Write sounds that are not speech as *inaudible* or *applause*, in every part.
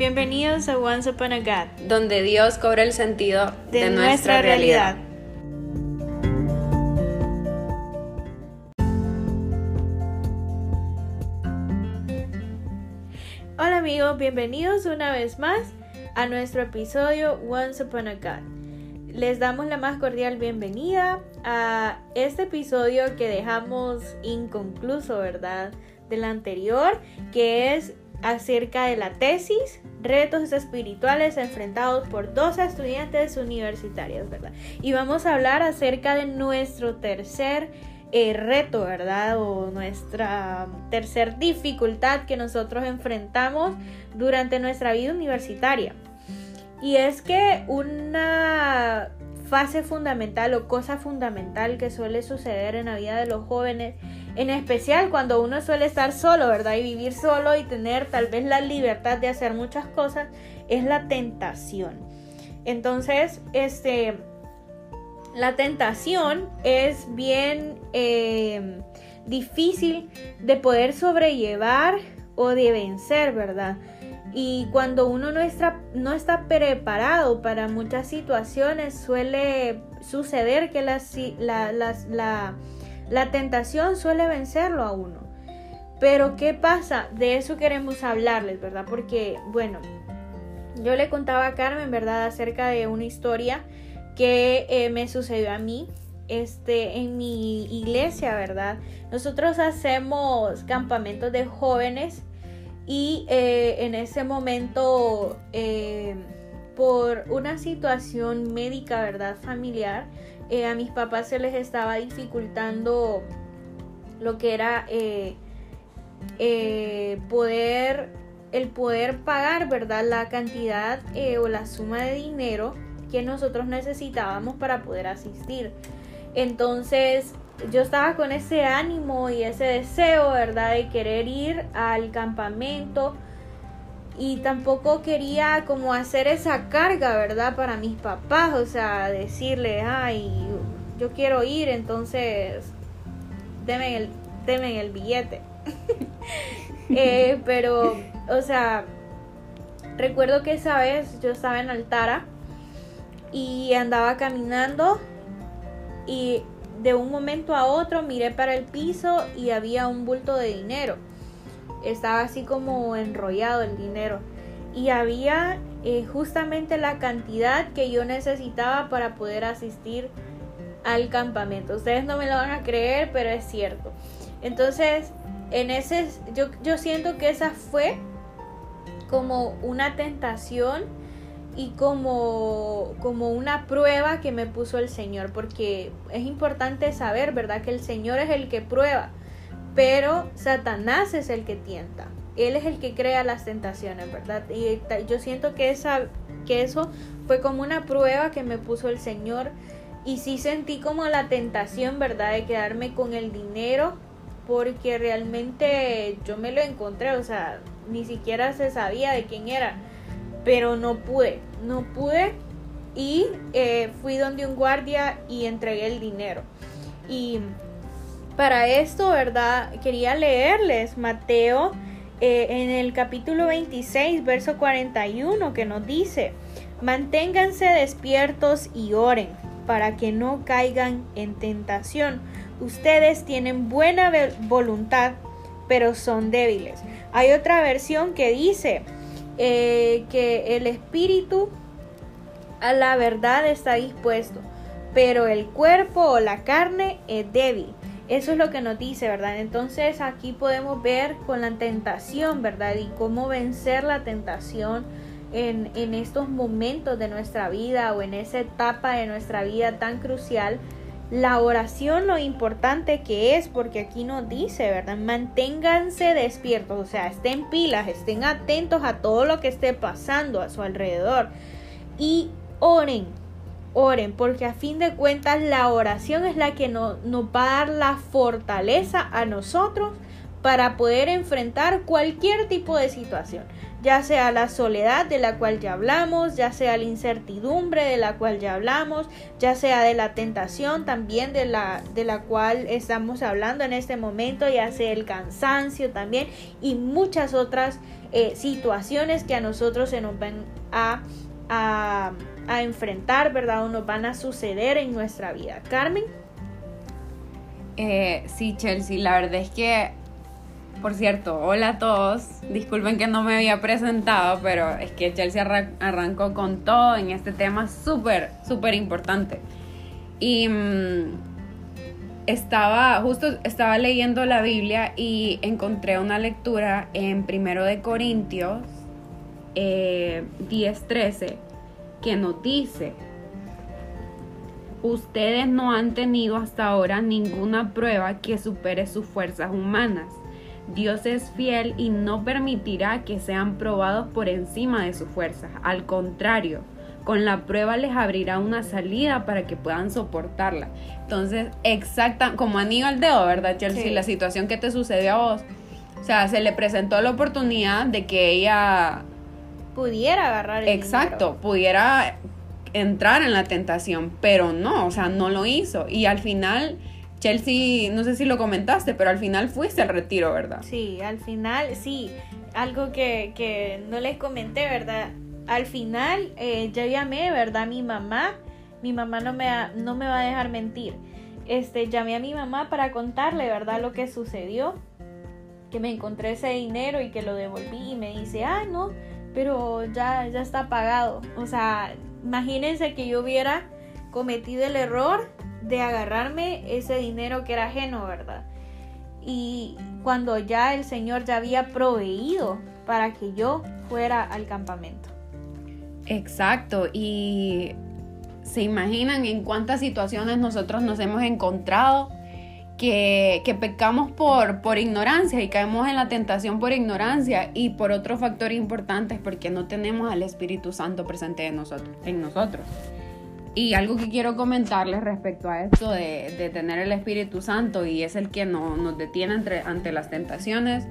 Bienvenidos a Once Upon a God, donde Dios cobra el sentido de, de, nuestra, realidad. Hola amigos, bienvenidos una vez más a nuestro episodio Once Upon a God. Les damos la más cordial bienvenida a este episodio que dejamos inconcluso, ¿verdad? Del anterior, que es acerca de la tesis Retos espirituales enfrentados por dos estudiantes universitarios, ¿verdad? Y vamos a hablar acerca de nuestro tercer eh, reto, ¿verdad? O nuestra tercer dificultad que nosotros enfrentamos durante nuestra vida universitaria. Y es que una fase fundamental o cosa fundamental que suele suceder en la vida de los jóvenes en especial cuando uno suele estar solo, ¿verdad? Y vivir solo y tener tal vez la libertad de hacer muchas cosas, es la tentación. Entonces, este, la tentación es bien eh, difícil de poder sobrellevar o de vencer, ¿verdad? Y cuando uno no está, no está preparado para muchas situaciones, suele suceder que la la tentación suele vencerlo a uno. Pero ¿qué pasa? De eso queremos hablarles, ¿verdad? Porque, bueno, yo le contaba a Carmen, ¿verdad? Acerca de una historia que eh, me sucedió a mí este, en mi iglesia, ¿verdad? Nosotros hacemos campamentos de jóvenes y eh, en ese momento, eh, por una situación médica, ¿verdad? Familiar, eh, a mis papás se les estaba dificultando lo que era eh, eh, poder, el poder pagar, ¿verdad? La cantidad o la suma de dinero que nosotros necesitábamos para poder asistir. Entonces yo estaba con ese ánimo y ese deseo, ¿verdad? De querer ir al campamento y tampoco quería como hacer esa carga, ¿verdad? Para mis papás, o sea, decirle, ay, yo quiero ir, entonces denme el, el billete. *laughs* Eh, pero, o sea, recuerdo que esa vez yo estaba en Altara y andaba caminando y de un momento a otro miré para el piso y había un bulto de dinero estaba así como enrollado el dinero y había eh, justamente la cantidad que yo necesitaba para poder asistir al campamento. Ustedes no me lo van a creer, pero es cierto. Entonces, en ese yo, yo siento que esa fue como una tentación y como, como una prueba que me puso el Señor, porque es importante saber, ¿verdad? Que el Señor es el que prueba pero Satanás es el que tienta. Él es el que crea las tentaciones, ¿verdad? Y yo siento que, esa, que eso fue como una prueba que me puso el Señor. Y sí sentí como la tentación, ¿verdad? De quedarme con el dinero. Porque realmente yo me lo encontré. O sea, ni siquiera se sabía de quién era. Pero no pude. No pude. Y eh, fui donde un guardia y entregué el dinero. Y para esto, ¿verdad? Quería leerles Mateo eh, en el capítulo 26, verso 41, que nos dice, manténganse despiertos y oren para que no caigan en tentación. Ustedes tienen buena voluntad, pero son débiles. Hay otra versión que dice eh, que el espíritu a la verdad está dispuesto, pero el cuerpo o la carne es débil. Eso es lo que nos dice, ¿verdad? Entonces aquí podemos ver con la tentación, ¿verdad? Y cómo vencer la tentación en, en estos momentos de nuestra vida o en esa etapa de nuestra vida tan crucial. La oración lo importante que es, porque aquí nos dice, ¿verdad? Manténganse despiertos, o sea, estén pilas, estén atentos a todo lo que esté pasando a su alrededor y oren, oren, porque a fin de cuentas la oración es la que nos va a dar la fortaleza a nosotros para poder enfrentar cualquier tipo de situación, ya sea la soledad de la cual ya hablamos, ya sea la incertidumbre de la cual ya hablamos, ya sea de la tentación también de la, de la cual estamos hablando en este momento, ya sea el cansancio también y muchas otras eh, situaciones que a nosotros se nos van a, a, a enfrentar, ¿verdad? O nos van a suceder en nuestra vida. Carmen. Eh, sí, Chelsea, la verdad es que por cierto, hola a todos. Disculpen que no me había presentado, pero es que Chelsea arrancó con todo en este tema súper, súper importante. Y mm, estaba, justo estaba leyendo la Biblia y encontré una lectura en Primero de Corintios eh, 10:13 que nos dice, ustedes no han tenido hasta ahora ninguna prueba que supere sus fuerzas humanas Dios es fiel y no permitirá que sean probados por encima de sus fuerzas. Al contrario, con la prueba les abrirá una salida para que puedan soportarla. Entonces, exacta, como anillo al dedo, ¿verdad, Chelsea? La situación que te sucedió a vos. O sea, se le presentó la oportunidad de que ella pudiera agarrar el Exacto, pudiera entrar en la tentación, pero no, o sea, no lo hizo. Y al final Chelsea, no sé si lo comentaste, pero al final fuiste al retiro, ¿verdad? Sí, al final, sí. Algo que, que no les comenté, ¿verdad? Al final eh, ya llamé, ¿verdad? Mi mamá, mi mamá no me, no me va a dejar mentir. Este, llamé a mi mamá para contarle, ¿verdad? Lo que sucedió. Que me encontré ese dinero y que lo devolví y me dice, ah, no, pero ya, ya está pagado. O sea, imagínense que yo hubiera cometido el error de agarrarme ese dinero que era ajeno, ¿verdad? Y cuando ya el Señor ya había proveído para que yo fuera al campamento. Exacto, y se imaginan en cuántas situaciones nosotros nos hemos encontrado que, pecamos por, por ignorancia y caemos en la tentación por ignorancia y por otro factor importante porque no tenemos al Espíritu Santo presente en nosotros. En nosotros. Y algo que quiero comentarles respecto a esto de, tener el Espíritu Santo y es el que nos detiene ante las tentaciones.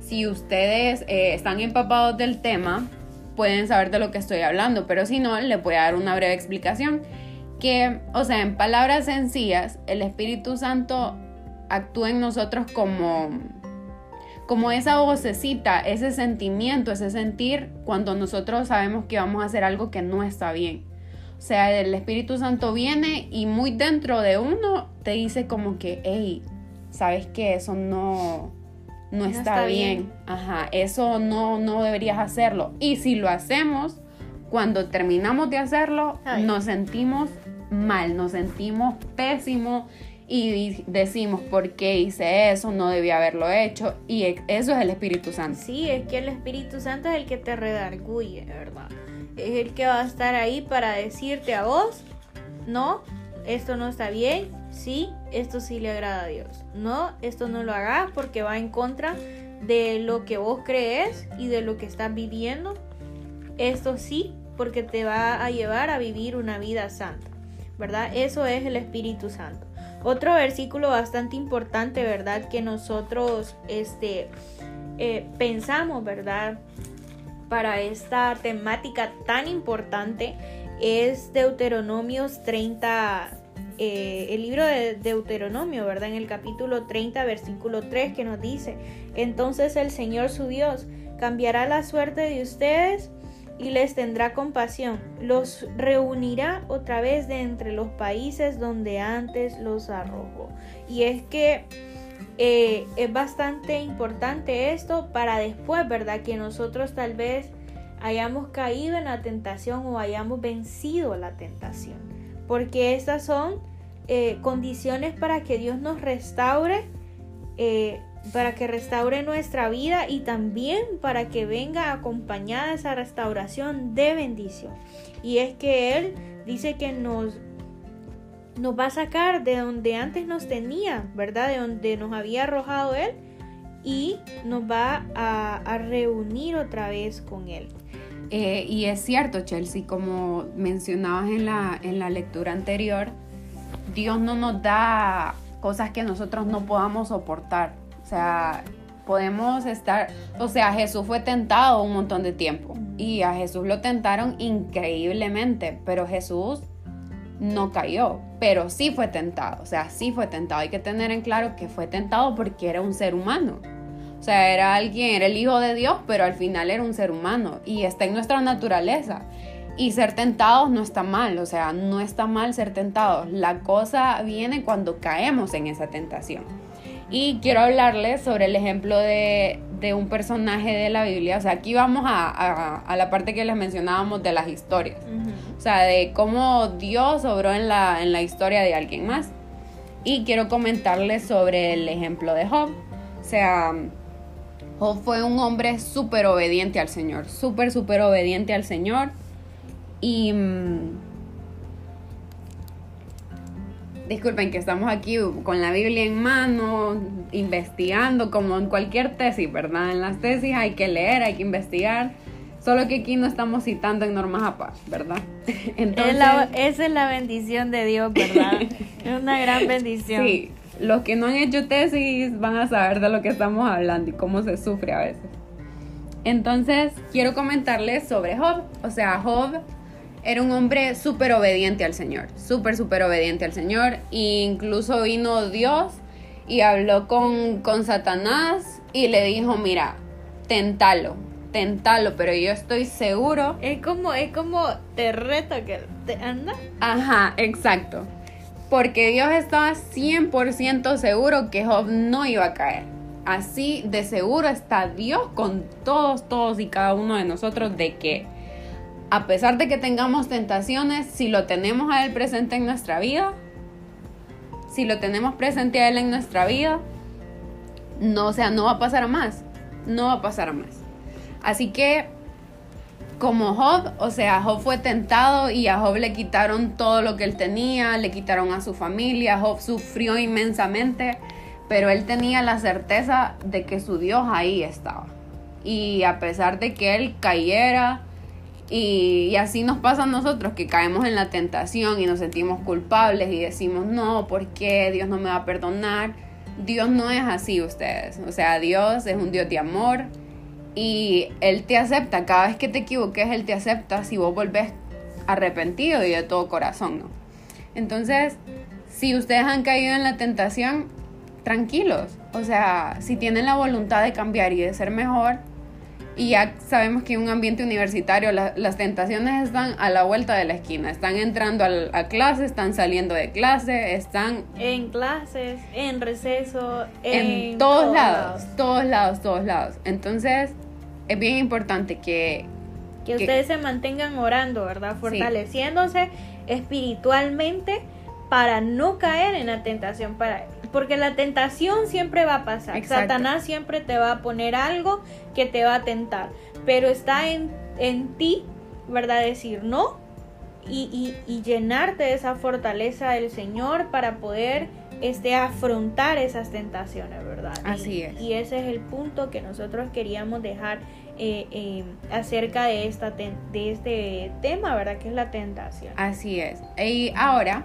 Si ustedes eh, están empapados del tema, pueden saber de lo que estoy hablando, pero si no, les voy a dar una breve explicación. Que, o sea, en palabras sencillas, el Espíritu Santo actúa en nosotros como, como esa vocecita, ese sentimiento, ese sentir cuando nosotros sabemos que vamos a hacer algo que no está bien. O sea, el Espíritu Santo viene y muy dentro de uno te dice como que, hey, sabes que eso no, no, está, bien. Ajá, eso no, no deberías hacerlo. Y si lo hacemos, cuando terminamos de hacerlo, nos sentimos mal, nos sentimos pésimo y decimos, ¿por qué hice eso? No debía haberlo hecho. Y eso es el Espíritu Santo. Sí, es que el Espíritu Santo es el que te redarguye, ¿verdad? es el que va a estar ahí para decirte a vos, no, esto no está bien, sí, esto sí le agrada a Dios. No, esto no lo hagas porque va en contra de lo que vos crees y de lo que estás viviendo. Esto sí, porque te va a llevar a vivir una vida santa, ¿verdad? Eso es el Espíritu Santo. Otro versículo bastante importante, ¿verdad? Que nosotros este, eh, pensamos, ¿verdad? para esta temática tan importante es Deuteronomios 30, eh, el libro de Deuteronomio, ¿verdad? En el capítulo 30, versículo 3, que nos dice, entonces el Señor su Dios cambiará la suerte de ustedes y les tendrá compasión, los reunirá otra vez de entre los países donde antes los arrojó. Y es que eh, es bastante importante esto para después, ¿verdad? Que nosotros tal vez hayamos caído en la tentación o hayamos vencido la tentación. Porque estas son eh, condiciones para que Dios nos restaure, eh, para que restaure nuestra vida y también para que venga acompañada esa restauración de bendición. Y es que Él dice que nos nos va a sacar de donde antes nos tenía, ¿verdad? De donde nos había arrojado Él y nos va a, reunir otra vez con Él. Eh, y es cierto, Chelsea, como mencionabas en la, en la lectura anterior, Dios no nos da cosas que nosotros no podamos soportar. Sea, podemos estar, o sea, Jesús fue tentado un montón de tiempo y a Jesús lo tentaron increíblemente, pero Jesús no cayó, pero sí fue tentado, o sea, sí fue tentado. Hay que tener en claro que fue tentado porque era un ser humano. O sea, era alguien, era el hijo de Dios, pero al final era un ser humano y está en nuestra naturaleza. Y ser tentados no está mal, o sea, no está mal ser tentados. La cosa viene cuando caemos en esa tentación. Y quiero hablarles sobre el ejemplo de, un personaje de la Biblia. O sea, aquí vamos a, la parte que les mencionábamos de las historias. O sea, de cómo Dios obró en la, en la historia de alguien más. Y quiero comentarles sobre el ejemplo de Job. O sea, Job fue un hombre súper obediente al Señor. Súper, súper obediente al Señor. Y... Mm, disculpen que estamos aquí con la Biblia en mano, investigando, como en cualquier tesis, ¿verdad? En las tesis hay que leer, hay que investigar. Solo que aquí no estamos citando en normas APA, ¿verdad? *laughs* Entonces, esa es la bendición de Dios, ¿verdad? *laughs* es una gran bendición. Sí, los que no han hecho tesis van a saber de lo que estamos hablando y cómo se sufre a veces. Entonces, quiero comentarles sobre Job. O sea, Job era un hombre súper obediente al Señor, súper, súper obediente al Señor. E incluso vino Dios y habló con, con Satanás y le dijo, mira, tentalo, tentalo, pero yo estoy seguro. Es como, es como te reto que te anda. Ajá, exacto. Porque Dios estaba 100% seguro que Job no iba a caer. Así de seguro está Dios con todos, todos y cada uno de nosotros de que a pesar de que tengamos tentaciones, si lo tenemos a Él presente en nuestra vida, si lo tenemos presente a Él en nuestra vida, no, o sea, no va a pasar más, no va a pasar más. Así que, como Job, o sea, Job fue tentado y a Job le quitaron todo lo que él tenía, le quitaron a su familia, Job sufrió inmensamente, pero él tenía la certeza de que su Dios ahí estaba. Y a pesar de que él cayera, y, así nos pasa a nosotros que caemos en la tentación y nos sentimos culpables y decimos, no, ¿por qué Dios no me va a perdonar? Dios no es así ustedes. O sea, Dios es un Dios de amor y Él te acepta. Cada vez que te equivoques, Él te acepta si vos volvés arrepentido y de todo corazón, ¿no? Entonces, si ustedes han caído en la tentación, tranquilos. O sea, si tienen la voluntad de cambiar y de ser mejor, y ya sabemos que en un ambiente universitario las tentaciones están a la vuelta de la esquina. Están entrando a, clase, están saliendo de clase, están... En clases, en receso, en, todos, lados, todos lados, todos lados. Entonces, es bien importante que... Que, ustedes se mantengan orando, ¿verdad? Fortaleciéndose espiritualmente para no caer en la tentación, para porque la tentación siempre va a pasar. Satanás siempre te va a poner algo que te va a tentar. Pero está en, en ti, ¿verdad? Decir no y, llenarte de esa fortaleza del Señor para poder este, afrontar esas tentaciones, ¿verdad? Así es. Y ese es el punto que nosotros queríamos dejar eh, eh, acerca de, esta de este tema, ¿verdad? Que es la tentación. Así es. Y ahora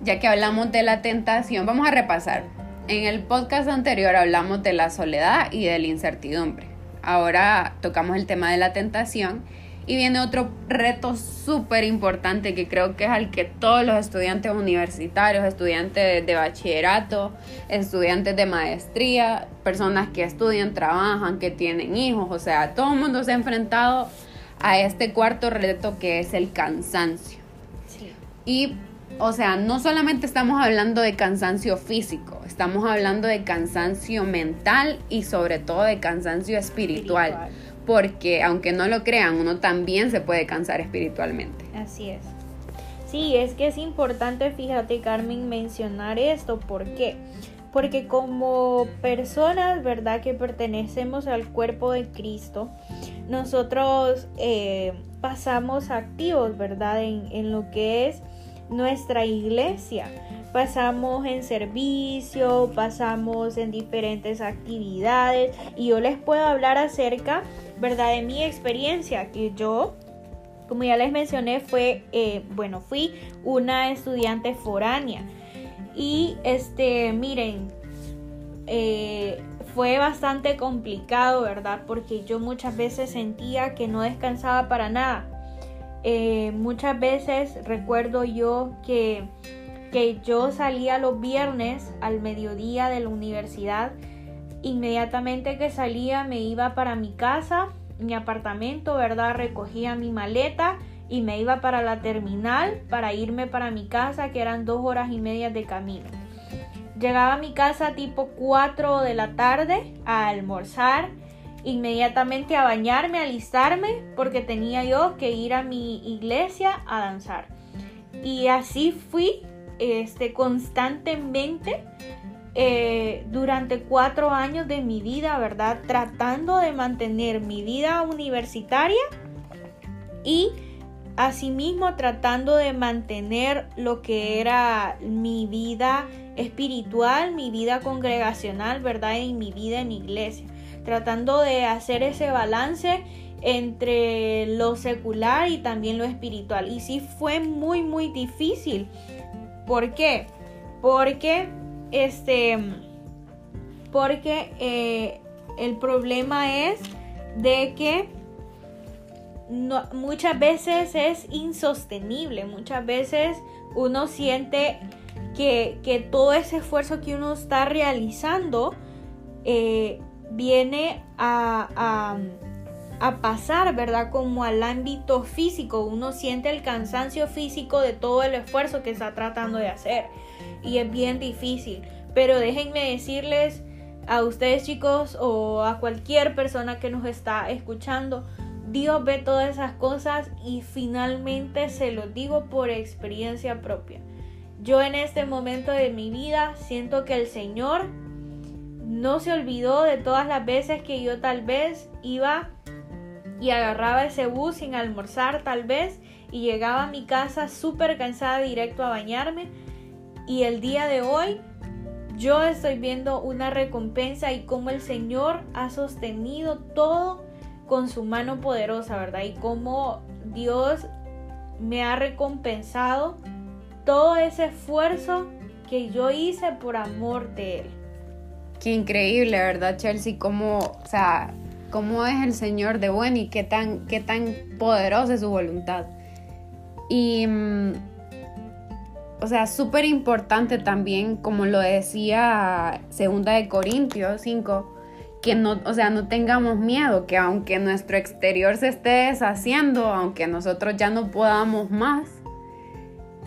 ya que hablamos de la tentación, vamos a repasar. En el podcast anterior hablamos de la soledad y de la incertidumbre. Ahora tocamos el tema de la tentación y viene otro reto súper importante que creo que es al que todos los estudiantes universitarios, estudiantes de bachillerato, estudiantes de maestría, personas que estudian, trabajan, que tienen hijos, o sea, todo el mundo se ha enfrentado a este cuarto reto que es el cansancio. Sí. Y o sea, no solamente estamos hablando de cansancio físico, estamos hablando de cansancio mental y sobre todo de cansancio espiritual, porque aunque no lo crean, uno también se puede cansar espiritualmente. Así es. Sí, es que es importante, fíjate Carmen, mencionar esto. ¿Por qué? Porque como personas, ¿verdad? Que pertenecemos al cuerpo de Cristo, nosotros eh, pasamos activos, ¿verdad? En, en lo que es nuestra iglesia. Pasamos en servicio, pasamos en diferentes actividades y yo les puedo hablar acerca, ¿verdad? De mi experiencia, que yo, como ya les mencioné, fue, eh, bueno, fui una estudiante foránea. Y este, miren, eh, fue bastante complicado, ¿verdad? Porque yo muchas veces sentía que no descansaba para nada. Eh, muchas veces recuerdo yo que, que yo salía los viernes al mediodía de la universidad. Inmediatamente que salía me iba para mi casa, mi apartamento, ¿verdad? Recogía mi maleta y me iba para la terminal para irme para mi casa, que eran dos horas y media de camino. Llegaba a mi casa tipo 4 de la tarde a almorzar, inmediatamente a bañarme, a alistarme, porque tenía yo que ir a mi iglesia a danzar. Y así fui este, constantemente eh, durante cuatro años de mi vida, ¿verdad? Tratando de mantener mi vida universitaria y asimismo tratando de mantener lo que era mi vida espiritual, mi vida congregacional, ¿verdad? Y mi vida en iglesia. Tratando de hacer ese balance entre lo secular y también lo espiritual. Y sí fue muy, muy difícil. ¿Por qué? Porque, este, porque eh, el problema es de que muchas veces es insostenible, muchas veces uno siente que, todo ese esfuerzo que uno está realizando eh, viene a, a, pasar, ¿verdad? Como al ámbito físico. Uno siente el cansancio físico de todo el esfuerzo que está tratando de hacer. Y es bien difícil. Pero déjenme decirles a ustedes chicos o a cualquier persona que nos está escuchando, Dios ve todas esas cosas y finalmente se lo digo por experiencia propia. Yo en este momento de mi vida siento que el Señor no se olvidó de todas las veces que yo tal vez iba y agarraba ese bus sin almorzar tal vez y llegaba a mi casa súper cansada directo a bañarme y el día de hoy yo estoy viendo una recompensa y cómo el Señor ha sostenido todo con su mano poderosa, ¿verdad? Y cómo Dios me ha recompensado todo ese esfuerzo que yo hice por amor de Él. Qué increíble, ¿verdad, Chelsea? Cómo, o sea, cómo es el Señor de bueno y qué tan, qué tan poderosa es su voluntad. Y, mm, o sea, súper importante también, como lo decía Segunda de Corintios 5, que no, o sea, no tengamos miedo, que aunque nuestro exterior se esté deshaciendo, aunque nosotros ya no podamos más,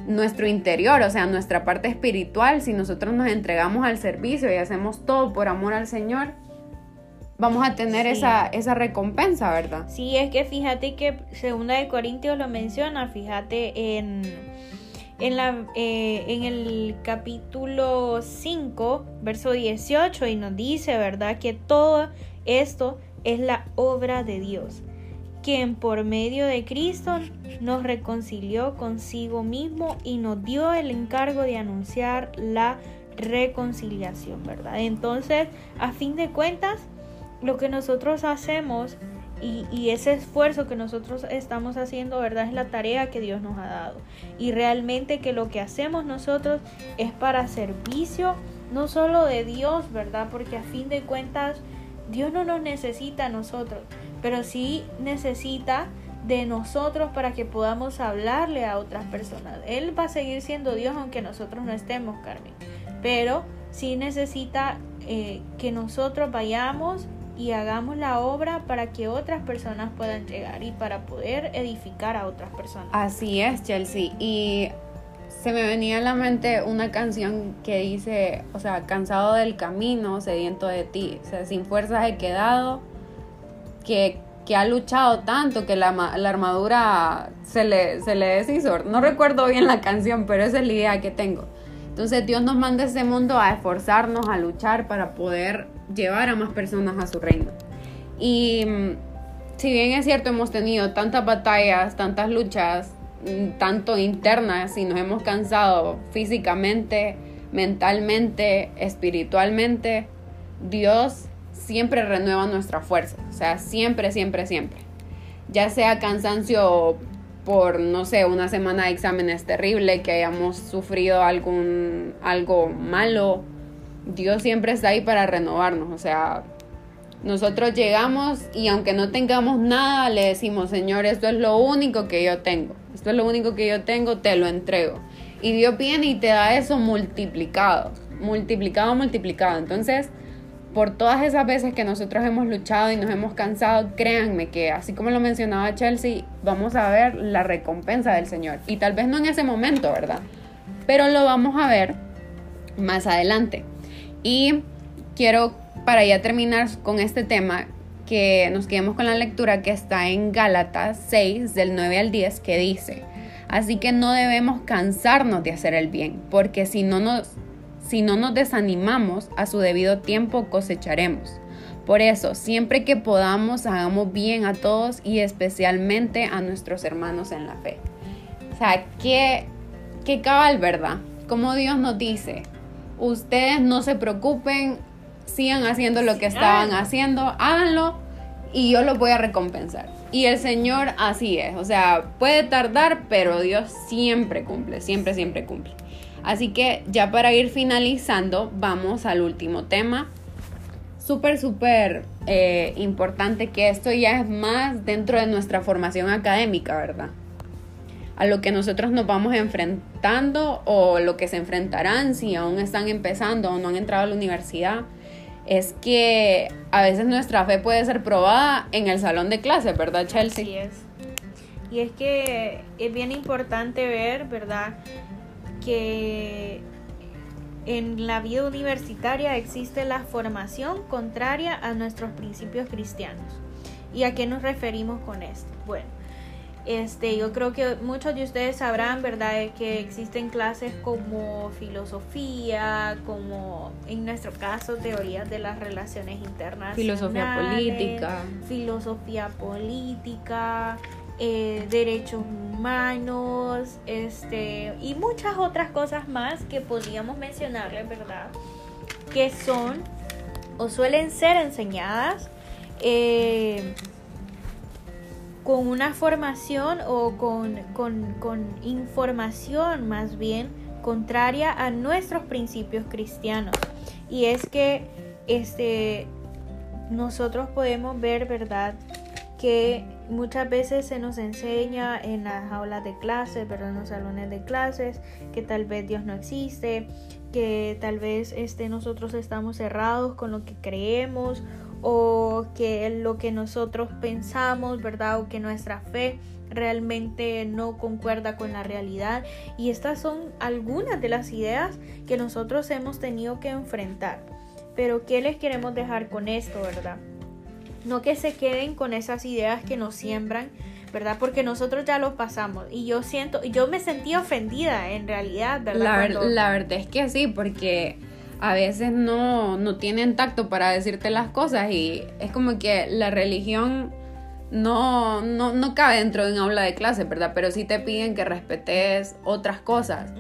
nuestro interior, o sea, nuestra parte espiritual, si nosotros nos entregamos al servicio y hacemos todo por amor al Señor, vamos a tener esa, esa recompensa, ¿verdad? Sí, es que fíjate que Segunda de Corintios lo menciona, fíjate en, en, la, eh, en el capítulo 5, verso 18, y nos dice, ¿verdad? Que todo esto es la obra de Dios quien por medio de Cristo nos reconcilió consigo mismo y nos dio el encargo de anunciar la reconciliación, ¿verdad? Entonces, a fin de cuentas, lo que nosotros hacemos y, ese esfuerzo que nosotros estamos haciendo, ¿verdad? Es la tarea que Dios nos ha dado. Y realmente que lo que hacemos nosotros es para servicio, no solo de Dios, ¿verdad? Porque a fin de cuentas, Dios no nos necesita a nosotros, pero sí necesita de nosotros para que podamos hablarle a otras personas. Él va a seguir siendo Dios aunque nosotros no estemos, Carmen. Pero sí necesita eh, que nosotros vayamos y hagamos la obra para que otras personas puedan llegar y para poder edificar a otras personas. Así es, Chelsea. Y se me venía a la mente una canción que dice, o sea, cansado del camino, sediento de ti. O sea, sin fuerzas he quedado que, ha luchado tanto que la, armadura se le, se le deshizo. No recuerdo bien la canción, pero esa es la idea que tengo. Entonces Dios nos manda a este mundo a esforzarnos, a luchar para poder llevar a más personas a su reino. Y mm, si bien es cierto, hemos tenido tantas batallas, tantas luchas, mm, tanto internas y nos hemos cansado físicamente, mentalmente, espiritualmente, Dios siempre renueva nuestra fuerza. O sea, siempre, siempre, siempre. Ya sea cansancio por, no sé, una semana de exámenes terrible, que hayamos sufrido algún, algo malo, Dios siempre está ahí para renovarnos, o sea, nosotros llegamos y aunque no tengamos nada, le decimos, Señor, esto es lo único que yo tengo, esto es lo único que yo tengo, te lo entrego. Y Dios viene y te da eso multiplicado, multiplicado, multiplicado. Entonces, por todas esas veces que nosotros hemos luchado y nos hemos cansado, créanme que así como lo mencionaba Chelsea, vamos a ver la recompensa del Señor. Y tal vez no en ese momento, ¿verdad? Pero lo vamos a ver más adelante. Y quiero, para ya terminar con este tema, que nos quedemos con la lectura que está en Gálatas 6, del 9 al 10, que dice, así que no debemos cansarnos de hacer el bien, porque si no nos si no nos desanimamos, a su debido tiempo cosecharemos. Por eso, siempre que podamos, hagamos bien a todos y especialmente a nuestros hermanos en la fe. O sea, qué, qué cabal, ¿verdad? Como Dios nos dice, ustedes no se preocupen, sigan haciendo lo que estaban haciendo, háganlo y yo los voy a recompensar. Y el Señor así es, o sea, puede tardar, pero Dios siempre cumple, siempre, siempre cumple. Así que ya para ir finalizando, vamos al último tema. Súper, súper eh, importante que esto ya es más dentro de nuestra formación académica, ¿verdad? A lo que nosotros nos vamos enfrentando o lo que se enfrentarán si aún están empezando o no han entrado a la universidad es que a veces nuestra fe puede ser probada en el salón de clases, ¿verdad, Chelsea? Así es. Y es que es bien importante ver, ¿verdad? Que en la vida universitaria existe la formación contraria a nuestros principios cristianos. ¿Y a qué nos referimos con esto? Bueno, este, yo creo que muchos de ustedes sabrán, ¿verdad?, que existen clases como filosofía, como en nuestro caso teorías de las relaciones internacionales, filosofía política, filosofía política, eh, derechos humanos, este, y muchas otras cosas más que podríamos mencionarles, ¿verdad? Que son o suelen ser enseñadas eh, con una formación o con, con, con información más bien contraria a nuestros principios cristianos. Y es que este, nosotros podemos ver, ¿verdad? Que muchas veces se nos enseña en las aulas de clases, pero en los salones de clases, que tal vez Dios no existe, que tal vez este, nosotros estamos cerrados con lo que creemos o que lo que nosotros pensamos, ¿verdad? O que nuestra fe realmente no concuerda con la realidad. Y estas son algunas de las ideas que nosotros hemos tenido que enfrentar. Pero ¿qué les queremos dejar con esto, verdad? No que se queden con esas ideas que nos siembran, ¿verdad? Porque nosotros ya lo pasamos. Y yo siento, yo me sentí ofendida en realidad, ¿verdad? La, verdad es que sí, porque a veces no, no tienen tacto para decirte las cosas y es como que la religión no, no, no cabe dentro de un aula de clase, ¿verdad? Pero sí te piden que respetes otras cosas,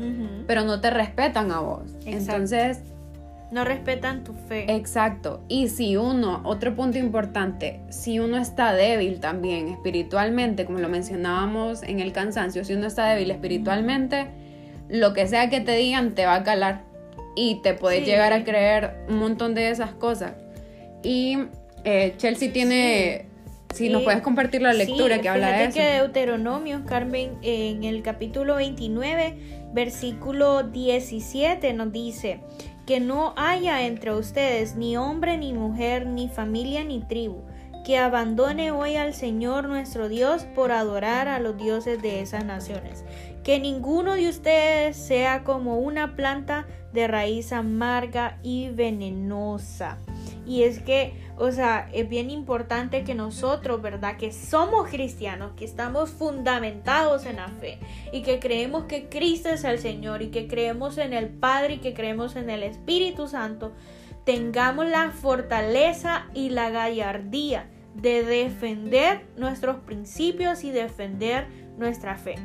pero no te respetan a vos. Entonces no respetan tu fe. Exacto. Y si uno, otro punto importante, si uno está débil también espiritualmente, como lo mencionábamos en el cansancio, si uno está débil espiritualmente, lo que sea que te digan te va a calar y te puedes llegar a creer un montón de esas cosas. Y eh, Chelsea tiene, si nos puedes compartir la lectura que habla de eso. que Deuteronomio, Carmen, en el capítulo 29, versículo 17 nos dice, que no haya entre ustedes ni hombre ni mujer, ni familia ni tribu, que abandone hoy al Señor nuestro Dios por adorar a los dioses de esas naciones. Que ninguno de ustedes sea como una planta de raíz amarga y venenosa. Y es que o sea, es bien importante que nosotros, ¿verdad? Que somos cristianos, que estamos fundamentados en la fe y que creemos que Cristo es el Señor y que creemos en el Padre y que creemos en el Espíritu Santo, tengamos la fortaleza y la gallardía de defender nuestros principios y defender nuestra fe.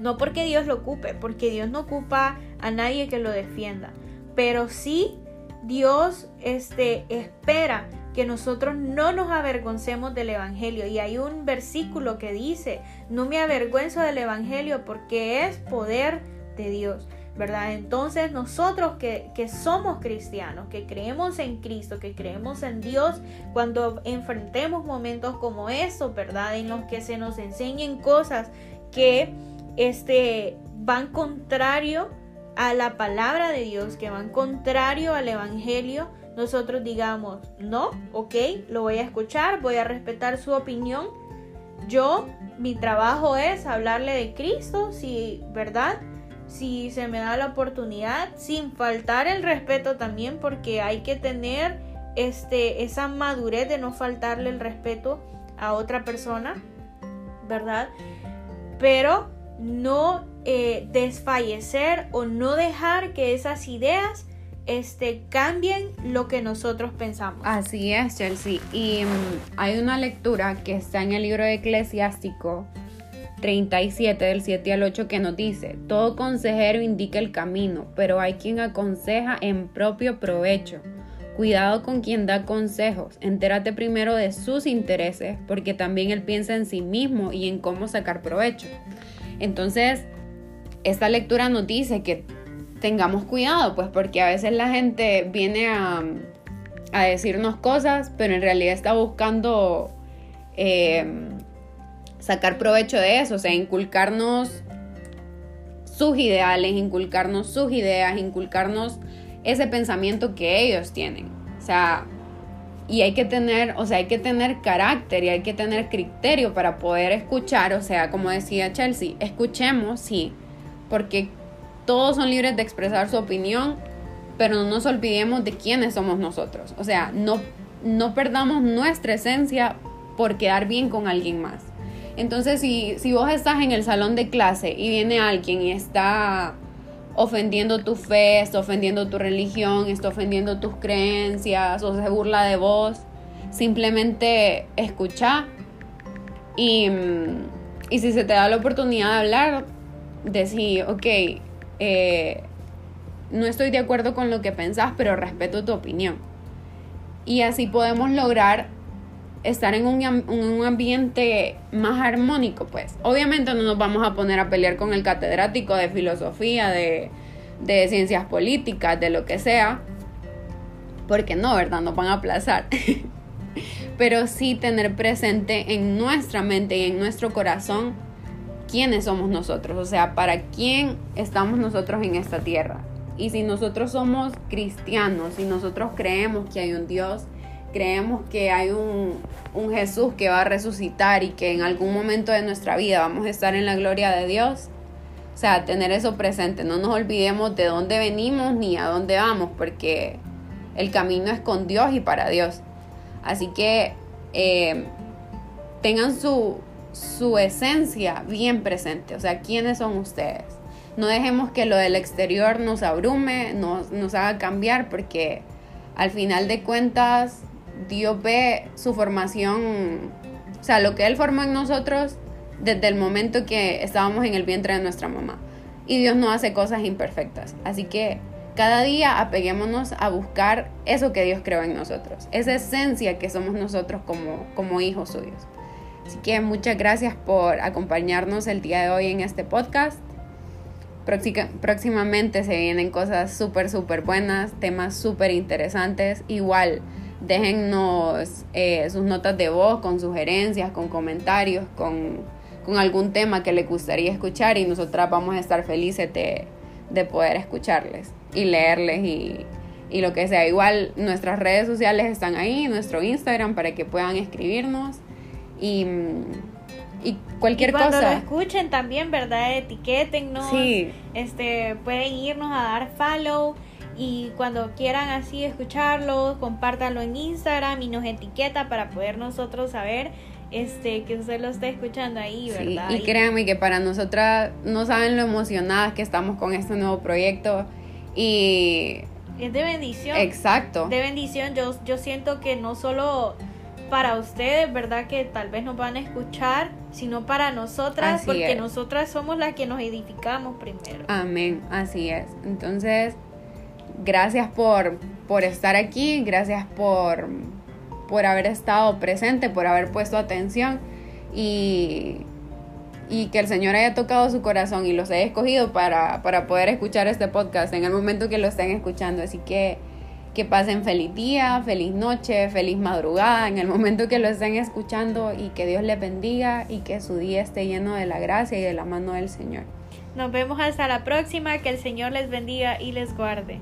No porque Dios lo ocupe, porque Dios no ocupa a nadie que lo defienda, pero sí Dios este, espera que nosotros no nos avergoncemos del Evangelio. Y hay un versículo que dice, no me avergüenzo del Evangelio porque es poder de Dios. ¿verdad? Entonces nosotros que, que, somos cristianos, que creemos en Cristo, que creemos en Dios, cuando enfrentemos momentos como estos, ¿verdad? En los que se nos enseñen cosas que este, van contrario a la palabra de Dios, que van contrario al Evangelio, nosotros digamos, no, ok, lo voy a escuchar, voy a respetar su opinión. Yo, mi trabajo es hablarle de Cristo, si, ¿verdad? si se me da la oportunidad, sin faltar el respeto también, porque hay que tener este, esa madurez de no faltarle el respeto a otra persona, ¿verdad? Pero no eh, desfallecer o no dejar que esas ideas este, cambien lo que nosotros pensamos. Así es, Chelsea. Y mm, hay una lectura que está en el libro de Eclesiástico 37 del 7 al 8 que nos dice, todo consejero indica el camino, pero hay quien aconseja en propio provecho. Cuidado con quien da consejos, entérate primero de sus intereses, porque también él piensa en sí mismo y en cómo sacar provecho. Entonces, esta lectura nos dice que tengamos cuidado, pues porque a veces la gente viene a, decirnos cosas, pero en realidad está buscando... Eh, sacar provecho de eso, o sea, inculcarnos sus ideales, inculcarnos sus ideas, inculcarnos ese pensamiento que ellos tienen. O sea, y hay que tener, o sea, hay que tener carácter y hay que tener criterio para poder escuchar, o sea, como decía Chelsea, escuchemos, sí, porque todos son libres de expresar su opinión, pero no nos olvidemos de quiénes somos nosotros. O sea, no, no perdamos nuestra esencia por quedar bien con alguien más. Entonces, si, si vos estás en el salón de clase y viene alguien y está ofendiendo tu fe, está ofendiendo tu religión, está ofendiendo tus creencias o se burla de vos, simplemente escucha y, y si se te da la oportunidad de hablar, decir, ok, eh, no estoy de acuerdo con lo que pensás, pero respeto tu opinión. Y así podemos lograr estar en un, ambiente más armónico, pues. Obviamente no nos vamos a poner a pelear con el catedrático de filosofía, de, de ciencias políticas, de lo que sea, porque no, ¿verdad? Nos van a aplazar. *laughs* Pero sí tener presente en nuestra mente y en nuestro corazón quiénes somos nosotros, o sea, para quién estamos nosotros en esta tierra. Y si nosotros somos cristianos, si nosotros creemos que hay un Dios, creemos que hay un, Jesús que va a resucitar y que en algún momento de nuestra vida vamos a estar en la gloria de Dios. O sea, tener eso presente, no nos olvidemos de dónde venimos ni a dónde vamos, porque el camino es con Dios y para Dios. Así que eh, tengan su, su esencia bien presente, o sea, quiénes son ustedes. No dejemos que lo del exterior nos abrume, nos, nos haga cambiar, porque al final de cuentas Dios ve su formación, o sea, lo que Él formó en nosotros desde el momento que estábamos en el vientre de nuestra mamá. Y Dios no hace cosas imperfectas. Así que cada día apeguémonos a buscar eso que Dios creó en nosotros, esa esencia que somos nosotros como, como hijos suyos. Así que muchas gracias por acompañarnos el día de hoy en este podcast. Próximamente se vienen cosas súper, súper buenas, temas súper interesantes. Igual, déjennos eh, sus notas de voz con sugerencias, con comentarios, con, algún tema que les gustaría escuchar y nosotras vamos a estar felices de, poder escucharles y leerles y, y, lo que sea. Igual nuestras redes sociales están ahí, nuestro Instagram para que puedan escribirnos y, y cualquier cosa. Cuando lo escuchen también, ¿verdad? Etiquétennos. Sí. Este, pueden irnos a dar follow y cuando quieran así escucharlo, compártanlo en Instagram y nos etiqueta para poder nosotros saber este que usted lo esté escuchando ahí, ¿verdad? y, créanme que para nosotras no saben lo emocionadas que estamos con este nuevo proyecto y es de bendición. Exacto. De bendición. Yo, yo siento que no solo para ustedes, ¿verdad? Que tal vez nos van a escuchar, sino para nosotras, porque nosotras somos las que nos edificamos primero. Amén, así es. Entonces, gracias por, por estar aquí, gracias por, por haber estado presente, por haber puesto atención y, y que el Señor haya tocado su corazón y los haya escogido para, para poder escuchar este podcast en el momento que lo estén escuchando. Así que que pasen feliz día, feliz noche, feliz madrugada en el momento que lo estén escuchando y que Dios les bendiga y que su día esté lleno de la gracia y de la mano del Señor. Nos vemos hasta la próxima, que el Señor les bendiga y les guarde.